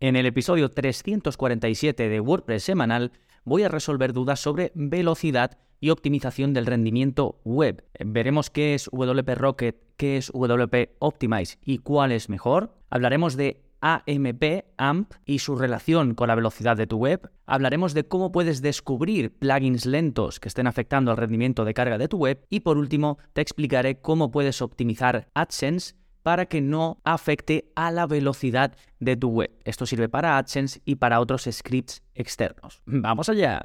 En el episodio 347 de WordPress semanal voy a resolver dudas sobre velocidad y optimización del rendimiento web. Veremos qué es WP Rocket, qué es WP Optimize y cuál es mejor. Hablaremos de AMP, AMP y su relación con la velocidad de tu web. Hablaremos de cómo puedes descubrir plugins lentos que estén afectando al rendimiento de carga de tu web. Y por último, te explicaré cómo puedes optimizar AdSense para que no afecte a la velocidad de tu web. Esto sirve para AdSense y para otros scripts externos. ¡Vamos allá!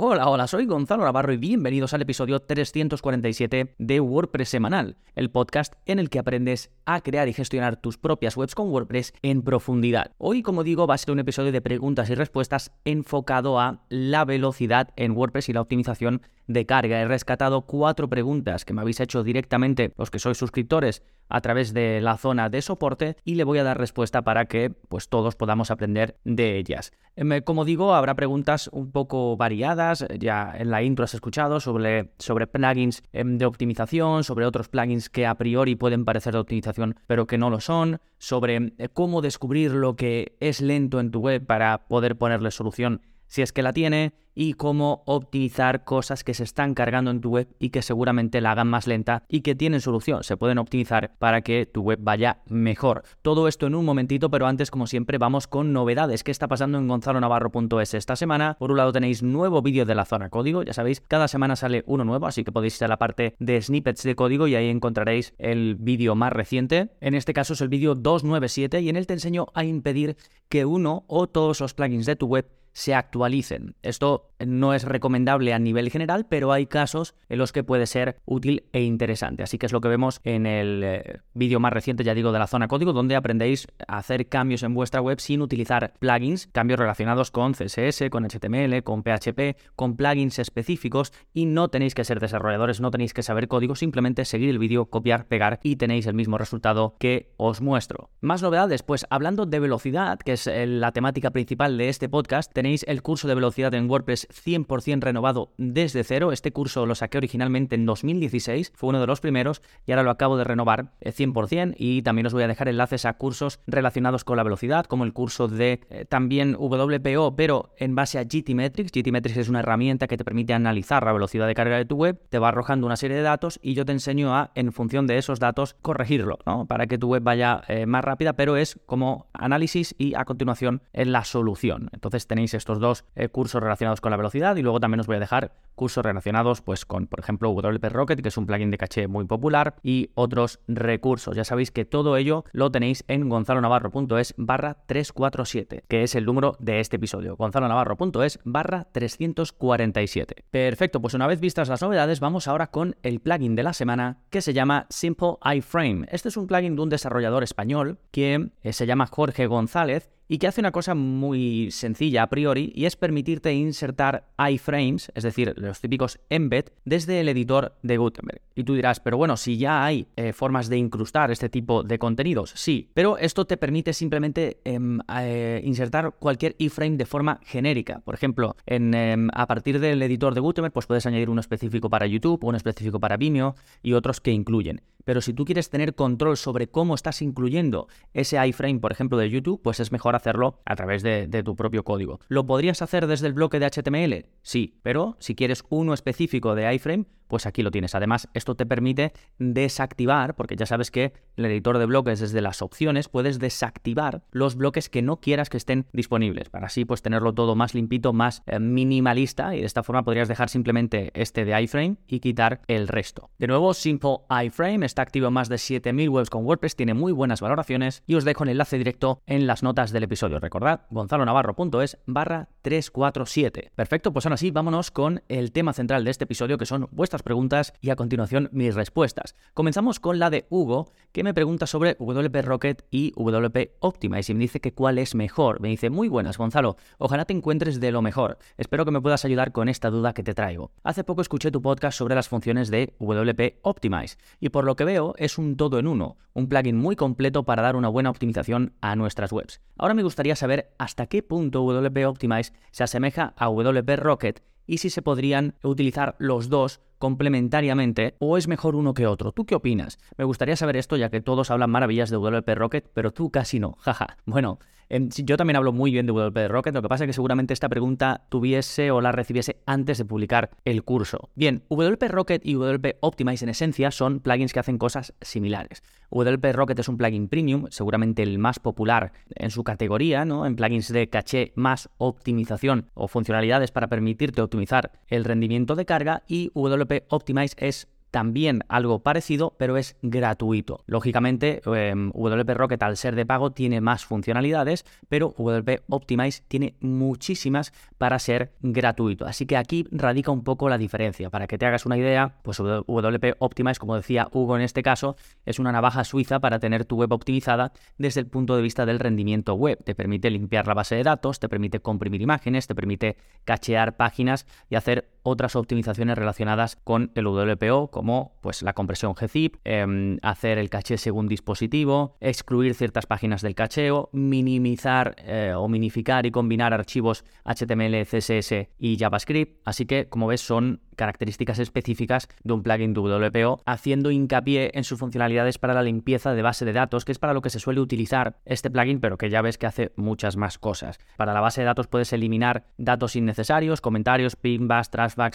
Hola, hola, soy Gonzalo Navarro y bienvenidos al episodio 347 de WordPress Semanal, el podcast en el que aprendes a crear y gestionar tus propias webs con WordPress en profundidad. Hoy, como digo, va a ser un episodio de preguntas y respuestas enfocado a la velocidad en WordPress y la optimización de carga. He rescatado cuatro preguntas que me habéis hecho directamente los que sois suscriptores a través de la zona de soporte y le voy a dar respuesta para que pues todos podamos aprender de ellas. Em, como digo, habrá preguntas un poco variadas, ya en la intro has escuchado sobre, sobre plugins em, de optimización, sobre otros plugins que a priori pueden parecer de optimización pero que no lo son, sobre eh, cómo descubrir lo que es lento en tu web para poder ponerle solución si es que la tiene, y cómo optimizar cosas que se están cargando en tu web y que seguramente la hagan más lenta y que tienen solución, se pueden optimizar para que tu web vaya mejor. Todo esto en un momentito, pero antes como siempre vamos con novedades. ¿Qué está pasando en gonzalonavarro.es esta semana? Por un lado tenéis nuevo vídeo de la zona código, ya sabéis, cada semana sale uno nuevo, así que podéis ir a la parte de snippets de código y ahí encontraréis el vídeo más reciente. En este caso es el vídeo 297 y en él te enseño a impedir que uno o todos los plugins de tu web se actualicen. Esto no es recomendable a nivel general, pero hay casos en los que puede ser útil e interesante. Así que es lo que vemos en el eh, vídeo más reciente, ya digo, de la zona código, donde aprendéis a hacer cambios en vuestra web sin utilizar plugins, cambios relacionados con CSS, con HTML, con PHP, con plugins específicos y no tenéis que ser desarrolladores, no tenéis que saber código, simplemente seguir el vídeo, copiar, pegar y tenéis el mismo resultado que os muestro. Más novedades, pues hablando de velocidad, que es eh, la temática principal de este podcast, tenéis el curso de velocidad en WordPress 100% renovado desde cero. Este curso lo saqué originalmente en 2016, fue uno de los primeros y ahora lo acabo de renovar 100% eh, y también os voy a dejar enlaces a cursos relacionados con la velocidad, como el curso de eh, también WPO, pero en base a GTmetrix. GTmetrix es una herramienta que te permite analizar la velocidad de carga de tu web, te va arrojando una serie de datos y yo te enseño a, en función de esos datos, corregirlo, ¿no? Para que tu web vaya eh, más rápida, pero es como análisis y a continuación en la solución. Entonces tenéis estos dos eh, cursos relacionados con la velocidad y luego también os voy a dejar cursos relacionados pues con, por ejemplo, WP Rocket, que es un plugin de caché muy popular y otros recursos. Ya sabéis que todo ello lo tenéis en gonzalonavarro.es barra 347, que es el número de este episodio. gonzalonavarro.es barra 347. Perfecto, pues una vez vistas las novedades, vamos ahora con el plugin de la semana que se llama Simple iFrame. Este es un plugin de un desarrollador español que eh, se llama Jorge González y que hace una cosa muy sencilla a priori y es permitirte insertar iframes, es decir, los típicos embed, desde el editor de Gutenberg. Y tú dirás, pero bueno, si ya hay eh, formas de incrustar este tipo de contenidos, sí, pero esto te permite simplemente em, eh, insertar cualquier iframe de forma genérica. Por ejemplo, em, a partir del editor de Gutenberg, pues puedes añadir uno específico para YouTube, uno específico para Vimeo y otros que incluyen. Pero si tú quieres tener control sobre cómo estás incluyendo ese iframe, por ejemplo, de YouTube, pues es mejor hacerlo a través de, tu propio código. ¿Lo podrías hacer desde el bloque de HTML? Sí, pero si quieres uno específico de iframe, pues aquí lo tienes. Además, esto te permite desactivar, porque ya sabes que el editor de bloques desde las opciones puedes desactivar los bloques que no quieras que estén disponibles, para así pues tenerlo todo más limpito, más eh, minimalista y de esta forma podrías dejar simplemente este de iframe y quitar el resto. De nuevo, Simple iframe está activo en más de 7000 webs con WordPress, tiene muy buenas valoraciones y os dejo el enlace directo en las notas del episodio. Recordad, gonzalonavarro.es barra 347. Perfecto, pues ahora sí, vámonos con el tema central de este episodio que son vuestras preguntas y a continuación mis respuestas. Comenzamos con la de Hugo, que me pregunta sobre WP Rocket y WP Optimize y me dice que cuál es mejor. Me dice, muy buenas Gonzalo, ojalá te encuentres de lo mejor. Espero que me puedas ayudar con esta duda que te traigo. Hace poco escuché tu podcast sobre las funciones de WP Optimize y por lo que veo es un todo en uno, un plugin muy completo para dar una buena optimización a nuestras webs. Ahora me gustaría saber hasta qué punto WP Optimize se asemeja a WP Rocket y si se podrían utilizar los dos complementariamente o es mejor uno que otro. ¿Tú qué opinas? Me gustaría saber esto ya que todos hablan maravillas de WP Rocket, pero tú casi no. Jaja. Bueno, em, yo también hablo muy bien de WP Rocket, lo que pasa es que seguramente esta pregunta tuviese o la recibiese antes de publicar el curso. Bien, WP Rocket y WP Optimize en esencia son plugins que hacen cosas similares. WP Rocket es un plugin premium, seguramente el más popular en su categoría, ¿no? En plugins de caché más optimización o funcionalidades para permitirte optimizar el rendimiento de carga y WP Optimize es también algo parecido, pero es gratuito. Lógicamente, em, WP Rocket al ser de pago tiene más funcionalidades, pero WP Optimize tiene muchísimas para ser gratuito. Así que aquí radica un poco la diferencia. Para que te hagas una idea, pues WP Optimize, como decía Hugo en este caso, es una navaja suiza para tener tu web optimizada desde el punto de vista del rendimiento web. Te permite limpiar la base de datos, te permite comprimir imágenes, te permite cachear páginas y hacer otras optimizaciones relacionadas con el WPO, como pues, la compresión gzip, em, hacer el caché según dispositivo, excluir ciertas páginas del cacheo, minimizar eh, o minificar y combinar archivos HTML, CSS y JavaScript. Así que, como ves, son características específicas de un plugin WPO, haciendo hincapié en sus funcionalidades para la limpieza de base de datos, que es para lo que se suele utilizar este plugin, pero que ya ves que hace muchas más cosas. Para la base de datos puedes eliminar datos innecesarios, comentarios, pinbacks,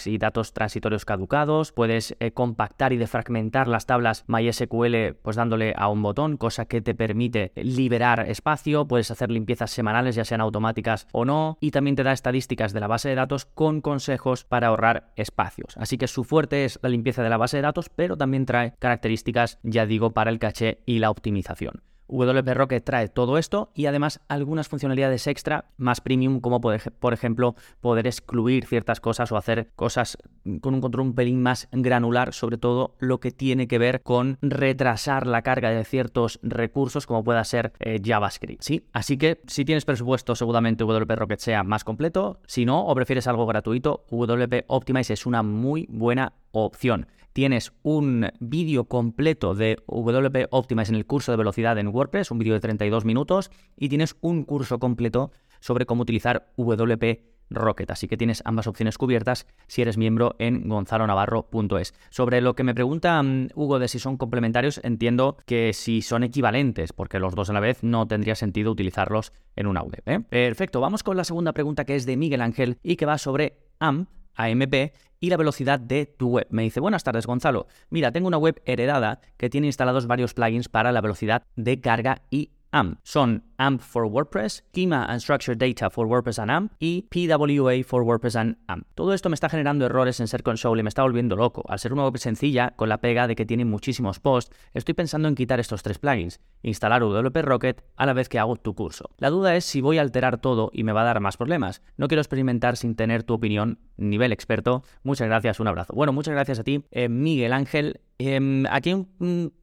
y datos transitorios caducados. Puedes eh, compactar y defragmentar las tablas MySQL pues dándole a un botón, cosa que te permite liberar espacio. Puedes hacer limpiezas semanales, ya sean automáticas o no. Y también te da estadísticas de la base de datos con consejos para ahorrar espacio. Así que su fuerte es la limpieza de la base de datos, pero también trae características, ya digo, para el caché y la optimización. WP Rocket trae todo esto y además algunas funcionalidades extra más premium como por ejemplo poder excluir ciertas cosas o hacer cosas con un control un pelín más granular, sobre todo lo que tiene que ver con retrasar la carga de ciertos recursos como pueda ser eh, JavaScript. ¿sí? Así que si tienes presupuesto seguramente WP Rocket sea más completo, si no o prefieres algo gratuito, WP Optimize es una muy buena opción tienes un vídeo completo de WP Optimize en el curso de velocidad en WordPress, un vídeo de 32 minutos, y tienes un curso completo sobre cómo utilizar WP Rocket. Así que tienes ambas opciones cubiertas si eres miembro en gonzalonavarro.es. Sobre lo que me pregunta mm, Hugo de si son complementarios, entiendo que si son equivalentes, porque los dos a la vez no tendría sentido utilizarlos en una web. ¿eh? Perfecto, vamos con la segunda pregunta que es de Miguel Ángel y que va sobre AMP AMP y la velocidad de tu web. Me dice, buenas tardes Gonzalo, mira, tengo una web heredada que tiene instalados varios plugins para la velocidad de carga y AMP. Son AMP for WordPress, Schema and Structured Data for WordPress and AMP y PWA for WordPress and AMP. Todo esto me está generando errores en Ser Console y me está volviendo loco. Al ser una web sencilla, con la pega de que tiene muchísimos posts, estoy pensando en quitar estos tres plugins, instalar WP Rocket a la vez que hago tu curso. La duda es si voy a alterar todo y me va a dar más problemas. No quiero experimentar sin tener tu opinión nivel experto. Muchas gracias, un abrazo. Bueno, muchas gracias a ti, eh, Miguel Ángel. Em, aquí hay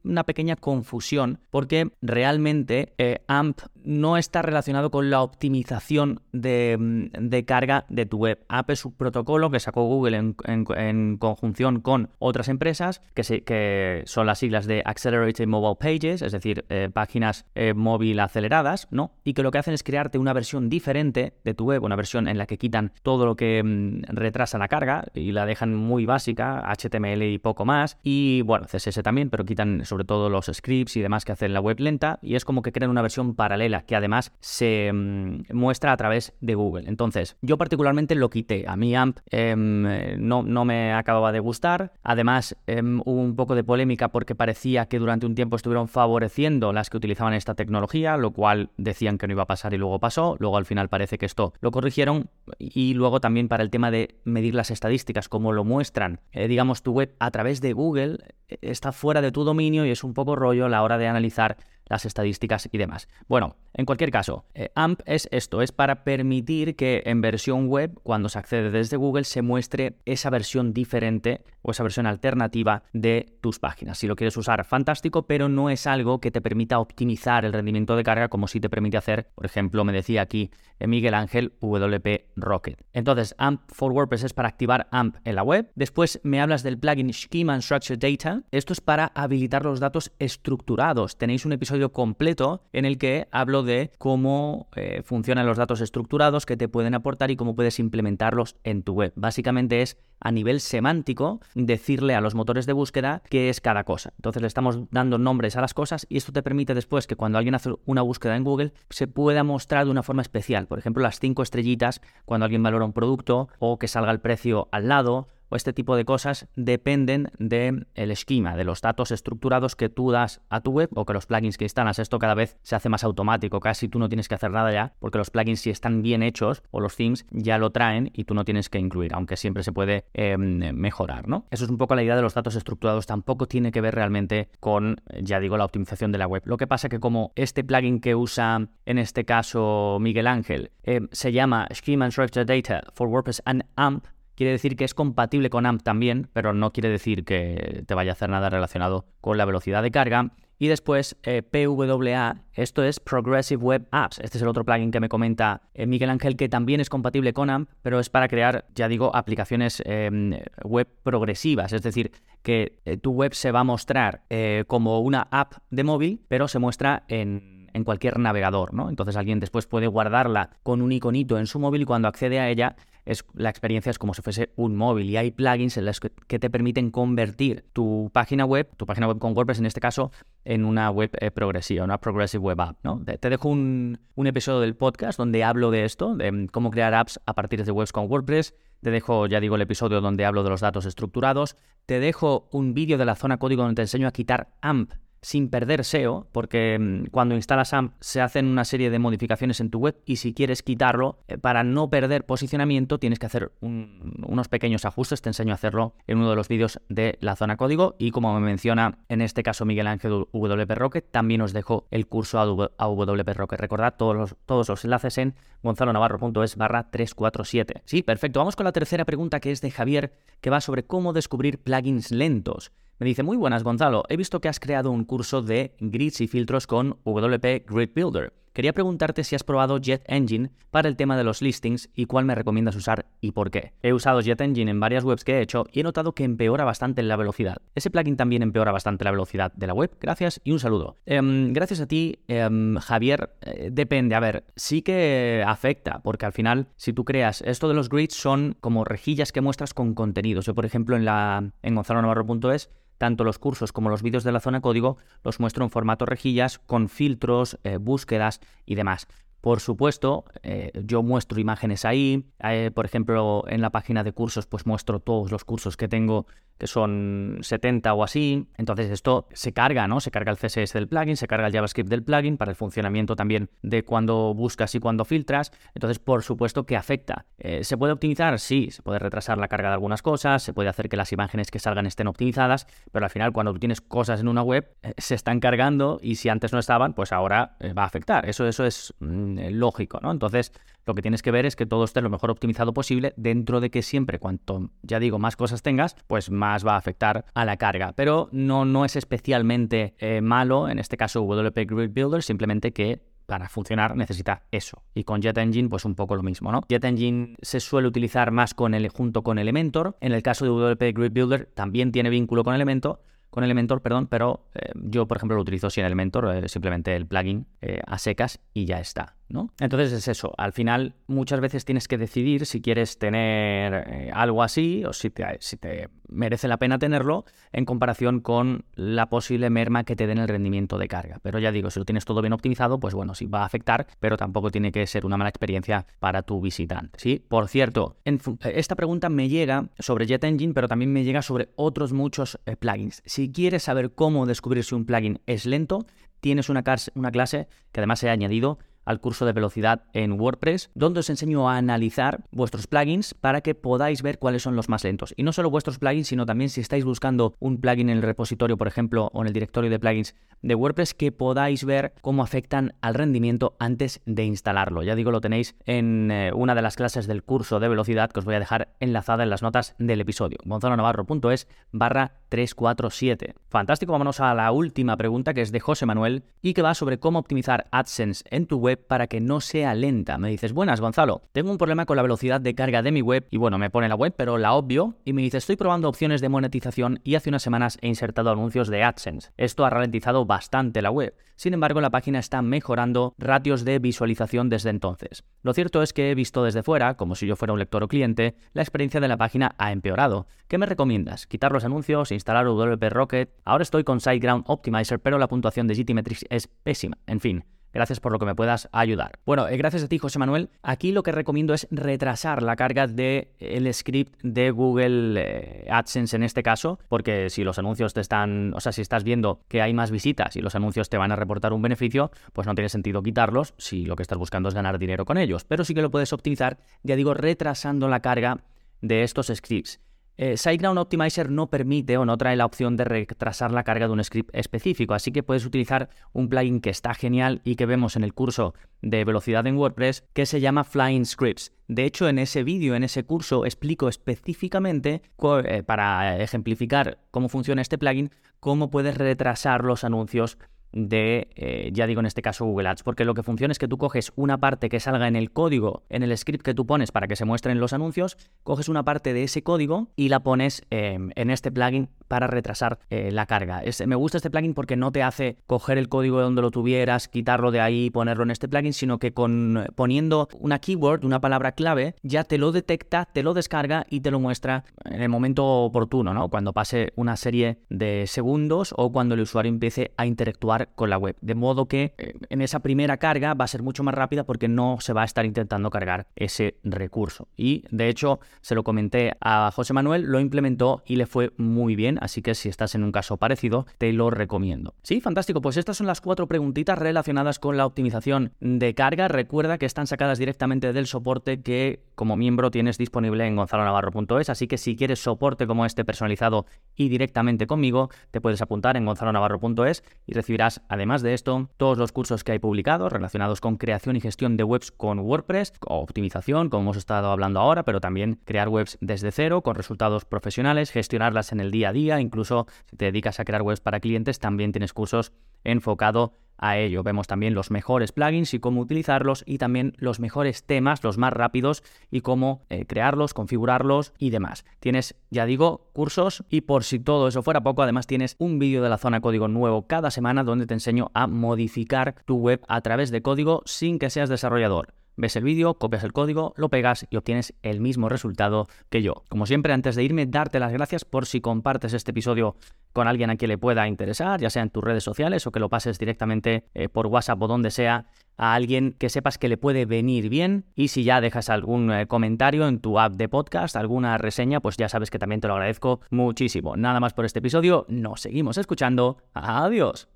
una pequeña confusión porque realmente eh, AMP no está relacionado con la optimización de, carga de tu web. AMP es un protocolo que sacó Google en, conjunción con otras empresas que, que, son las siglas de Accelerated Mobile Pages, es decir, eh, páginas móvil aceleradas, ¿no? Y que lo que hacen es crearte una versión diferente de tu web, una versión en la que quitan todo lo que mm, retrasa la carga y la dejan muy básica, HTML y poco más. Y bueno, CSS también, pero quitan sobre todo los scripts y demás que hacen la web lenta. Y es como que crean una versión paralela que además se mm, muestra a través de Google. Entonces, yo particularmente lo quité. A mí AMP em, no, no me acababa de gustar. Además, em, hubo un poco de polémica porque parecía que durante un tiempo estuvieron favoreciendo las que utilizaban esta tecnología, lo cual decían que no iba a pasar y luego pasó. Luego al final parece que esto lo corrigieron. Y luego también para el tema de medir las estadísticas como lo muestran, eh, digamos, tu web a través de Google, eh, está fuera de tu dominio y es un poco rollo a la hora de analizar las estadísticas y demás. Bueno, en cualquier caso, eh, AMP es esto, es para permitir que en versión web, cuando se accede desde Google, se muestre esa versión diferente o esa versión alternativa de tus páginas. Si lo quieres usar, fantástico, pero no es algo que te permita optimizar el rendimiento de carga como si te permite hacer, por ejemplo, me decía aquí eh, Miguel Ángel WP Rocket. Entonces, AMP for WordPress es para activar AMP en la web. Después me hablas del plugin Schema and Structured Data. Esto es para habilitar los datos estructurados. Tenéis un episodio completo en el que hablo de cómo eh, funcionan los datos estructurados, que te pueden aportar y cómo puedes implementarlos en tu web. Básicamente es a nivel semántico decirle a los motores de búsqueda qué es cada cosa. Entonces le estamos dando nombres a las cosas y esto te permite después que cuando alguien hace una búsqueda en Google se pueda mostrar de una forma especial. Por ejemplo, las cinco estrellitas cuando alguien valora un producto o que salga el precio al lado o este tipo de cosas dependen del esquema, de los datos estructurados que tú das a tu web o que los plugins que instalas. Esto cada vez se hace más automático, casi tú no tienes que hacer nada ya, porque los plugins si están bien hechos o los themes ya lo traen y tú no tienes que incluir, aunque siempre se puede em, mejorar, ¿no? Eso es un poco la idea de los datos estructurados, tampoco tiene que ver realmente con, ya digo, la optimización de la web. Lo que pasa que como este plugin que usa en este caso Miguel Ángel em, se llama Schema and Data for WordPress and AMP, Quiere decir que es compatible con AMP también, pero no quiere decir que te vaya a hacer nada relacionado con la velocidad de carga. Y después eh, PWA, esto es Progressive Web Apps. Este es el otro plugin que me comenta eh, Miguel Ángel, que también es compatible con AMP, pero es para crear, ya digo, aplicaciones em, web progresivas. Es decir, que eh, tu web se va a mostrar como una app de móvil, pero se muestra en en cualquier navegador, ¿no? Entonces alguien después puede guardarla con un iconito en su móvil y cuando accede a ella es, la experiencia es como si fuese un móvil y hay plugins en los que, te permiten convertir tu página web, tu página web con WordPress en este caso, en una web eh, progresiva, una progressive web app, ¿no? Te, dejo un, un episodio del podcast donde hablo de esto, de mm, cómo crear apps a partir de webs con WordPress. Te dejo, ya digo, el episodio donde hablo de los datos estructurados. Te dejo un vídeo de la zona código donde te enseño a quitar AMP sin perder SEO, porque mm, cuando instalas AMP se hacen una serie de modificaciones en tu web y si quieres quitarlo, eh, para no perder posicionamiento tienes que hacer unos pequeños ajustes, te enseño a hacerlo en uno de los vídeos de la zona código y como me menciona en este caso Miguel Ángel WP Rocket, también os dejo el curso a WP Rocket. Recordad todos los, todos los enlaces en gonzalonavarro.es barra 347. Sí, perfecto. Vamos con la tercera pregunta que es de Javier, que va sobre cómo descubrir plugins lentos. Me dice, muy buenas Gonzalo, he visto que has creado un curso de grids y filtros con WP Grid Builder. Quería preguntarte si has probado Jet Engine para el tema de los listings y cuál me recomiendas usar y por qué. He usado Jet Engine en varias webs que he hecho y he notado que empeora bastante la velocidad. Ese plugin también empeora bastante la velocidad de la web. Gracias y un saludo. Em, gracias a ti, em, Javier. Eh, depende, a ver, sí que afecta, porque al final, si tú creas, esto de los grids son como rejillas que muestras con contenidos. Yo, por ejemplo, en la en gonzalonavarro.es tanto los cursos como los vídeos de la zona código los muestro en formato rejillas con filtros, eh, búsquedas y demás. Por supuesto, eh, yo muestro imágenes ahí. Eh, por ejemplo, en la página de cursos, pues muestro todos los cursos que tengo que son 70 o así. Entonces esto se carga, ¿no? Se carga el CSS del plugin, se carga el JavaScript del plugin para el funcionamiento también de cuando buscas y cuando filtras. Entonces, por supuesto que afecta. Eh, ¿Se puede optimizar? Sí, se puede retrasar la carga de algunas cosas, se puede hacer que las imágenes que salgan estén optimizadas, pero al final cuando tienes cosas en una web, eh, se están cargando y si antes no estaban, pues ahora eh, va a afectar. Eso, eso es mm, lógico, ¿no? Entonces, lo que tienes que ver es que todo esté lo mejor optimizado posible dentro de que siempre, cuanto, ya digo, más cosas tengas, pues más va a afectar a la carga. Pero no, no es especialmente eh, malo, en este caso WP Grid Builder, simplemente que para funcionar necesita eso. Y con Jet Engine, pues un poco lo mismo, ¿no? Jet Engine se suele utilizar más con el, junto con Elementor. En el caso de WP Grid Builder también tiene vínculo con Elementor, con Elementor, perdón, pero eh, yo, por ejemplo, lo utilizo sin Elementor, eh, simplemente el plugin a secas y ya está. Entonces es eso, al final muchas veces tienes que decidir si quieres tener eh, algo así o si te, merece la pena tenerlo en comparación con la posible merma que te den el rendimiento de carga. Pero ya digo, si lo tienes todo bien optimizado, pues bueno, sí va a afectar, pero tampoco tiene que ser una mala experiencia para tu visitante. ¿sí? Por cierto, esta pregunta me llega sobre Jet Engine, pero también me llega sobre otros muchos eh, plugins. Si quieres saber cómo descubrir si un plugin es lento, tienes una, una clase que además he añadido al curso de velocidad en WordPress, donde os enseño a analizar vuestros plugins para que podáis ver cuáles son los más lentos. Y no solo vuestros plugins, sino también si estáis buscando un plugin en el repositorio, por ejemplo, o en el directorio de plugins de WordPress, que podáis ver cómo afectan al rendimiento antes de instalarlo. Ya digo, lo tenéis en eh, una de las clases del curso de velocidad que os voy a dejar enlazada en las notas del episodio. gonzalonavarro.es barra 347. Fantástico, vámonos a la última pregunta que es de José Manuel y que va sobre cómo optimizar AdSense en tu web para que no sea lenta. Me dices, buenas Gonzalo, tengo un problema con la velocidad de carga de mi web y bueno, me pone la web, pero la obvio y me dice, estoy probando opciones de monetización y hace unas semanas he insertado anuncios de AdSense. Esto ha ralentizado bastante la web. Sin embargo, la página está mejorando ratios de visualización desde entonces. Lo cierto es que he visto desde fuera, como si yo fuera un lector o cliente, la experiencia de la página ha empeorado. ¿Qué me recomiendas? ¿Quitar los anuncios? ¿Instalar WP Rocket? Ahora estoy con SiteGround Optimizer, pero la puntuación de GTmetrix es pésima. En fin, Gracias por lo que me puedas ayudar. Bueno, eh, gracias a ti, José Manuel. Aquí lo que recomiendo es retrasar la carga del el script de Google eh, AdSense en este caso, porque si los anuncios te están, o sea, si estás viendo que hay más visitas y los anuncios te van a reportar un beneficio, pues no tiene sentido quitarlos si lo que estás buscando es ganar dinero con ellos. Pero sí que lo puedes optimizar, ya digo, retrasando la carga de estos scripts. Eh, SiteGround Optimizer no permite o no trae la opción de retrasar la carga de un script específico, así que puedes utilizar un plugin que está genial y que vemos en el curso de velocidad en WordPress que se llama Flying Scripts. De hecho, en ese vídeo, en ese curso, explico específicamente, eh, para ejemplificar cómo funciona este plugin, cómo puedes retrasar los anuncios de, eh, ya digo en este caso Google Ads, porque lo que funciona es que tú coges una parte que salga en el código, en el script que tú pones para que se muestren los anuncios, coges una parte de ese código y la pones em, en este plugin para retrasar eh, la carga. me gusta este plugin porque no te hace coger el código de donde lo tuvieras, quitarlo de ahí y ponerlo en este plugin, sino que con poniendo una keyword, una palabra clave, ya te lo detecta, te lo descarga y te lo muestra en el momento oportuno, ¿no? Cuando pase una serie de segundos o cuando el usuario empiece a interactuar con la web. De modo que eh, en esa primera carga va a ser mucho más rápida porque no se va a estar intentando cargar ese recurso. Y de hecho, se lo comenté a José Manuel, lo implementó y le fue muy bien así que si estás en un caso parecido, te lo recomiendo. Sí, fantástico, pues estas son las cuatro preguntitas relacionadas con la optimización de carga. Recuerda que están sacadas directamente del soporte que como miembro tienes disponible en gonzalonavarro.es, así que si quieres soporte como este personalizado y directamente conmigo, te puedes apuntar en gonzalonavarro.es y recibirás, además de esto, todos los cursos que hay publicados relacionados con creación y gestión de webs con WordPress, optimización, como hemos estado hablando ahora, pero también crear webs desde cero con resultados profesionales, gestionarlas en el día a día, incluso si te dedicas a crear webs para clientes, también tienes cursos enfocado a ello. Vemos también los mejores plugins y cómo utilizarlos y también los mejores temas, los más rápidos y cómo eh, crearlos, configurarlos y demás. Tienes, ya digo, cursos y por si todo eso fuera poco, además tienes un vídeo de la zona código nuevo cada semana donde te enseño a modificar tu web a través de código sin que seas desarrollador. Ves el vídeo, copias el código, lo pegas y obtienes el mismo resultado que yo. Como siempre, antes de irme, darte las gracias por si compartes este episodio con alguien a quien le pueda interesar, ya sea en tus redes sociales o que lo pases directamente eh, por WhatsApp o donde sea a alguien que sepas que le puede venir bien y si ya dejas algún eh, comentario en tu app de podcast, alguna reseña, pues ya sabes que también te lo agradezco muchísimo. Nada más por este episodio, nos seguimos escuchando. Adiós.